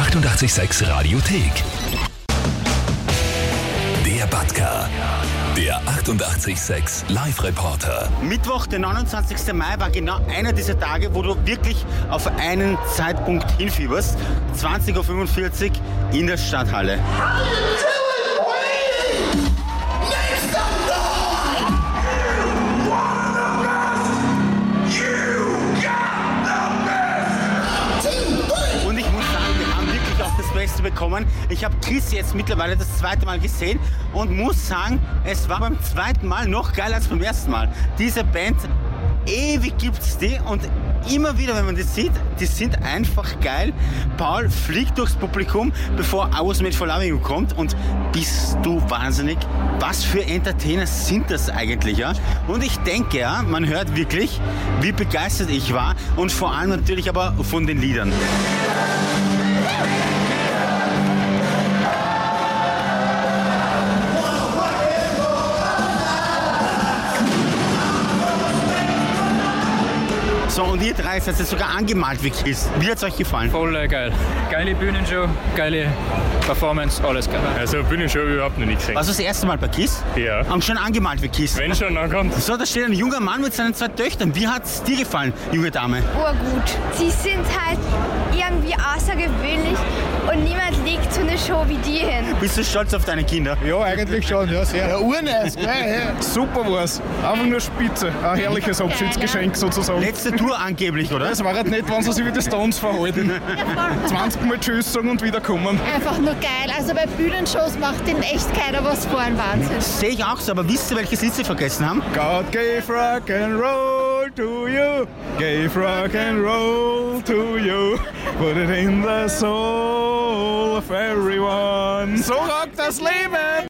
886 Radiothek. Der Batka. Der 886 Live-Reporter. Mittwoch, der 29. Mai, war genau einer dieser Tage, wo du wirklich auf einen Zeitpunkt hinfieberst. 20.45 Uhr in der Stadthalle. Beste bekommen. Ich habe Chris jetzt mittlerweile das zweite Mal gesehen und muss sagen, es war beim zweiten Mal noch geiler als beim ersten Mal. Diese Band, ewig gibt's die und immer wieder, wenn man die sieht, die sind einfach geil. Paul fliegt durchs Publikum, bevor Made for Loving kommt und bist du wahnsinnig? Was für Entertainer sind das eigentlich, ja? Und ich denke, ja, man hört wirklich, wie begeistert ich war und vor allem natürlich aber von den Liedern. So, und ihr drei seid jetzt sogar angemalt wie Kiss. Wie hat's euch gefallen? Voll äh, geil. Geile Bühnenshow, geile Performance, alles geil. Also Bühnenshow überhaupt noch nicht gesehen. Warst du das erste Mal bei Kiss? Ja. Und schon angemalt wie Kiss? Wenn schon, dann kommt. So, da steht ein junger Mann mit seinen zwei Töchtern. Wie hat's dir gefallen, junge Dame? urgut. Sie sind halt irgendwie außergewöhnlich und niemand legt so eine Show wie die hin. Bist du stolz auf deine Kinder? Ja, eigentlich schon, ja, sehr. Ja, urnice, gell? Ja. Super war's. Einfach nur spitze. Ein herrliches Abschiedsgeschenk sozusagen. Letzte Tour angeblich, oder? Es war halt nicht, wenn sie sich wie die Stones verhalten. 20 Mal Tschüss sagen und wiederkommen. Einfach nur geil. Also bei Bühnenshows macht ihnen echt keiner was vor, ein Wahnsinn. Sehe ich auch so, aber wisst ihr, welches Lied sie vergessen haben? God gave rock and roll to you, gave rock and roll to you, put it in the soul of everyone. So rockt das Leben!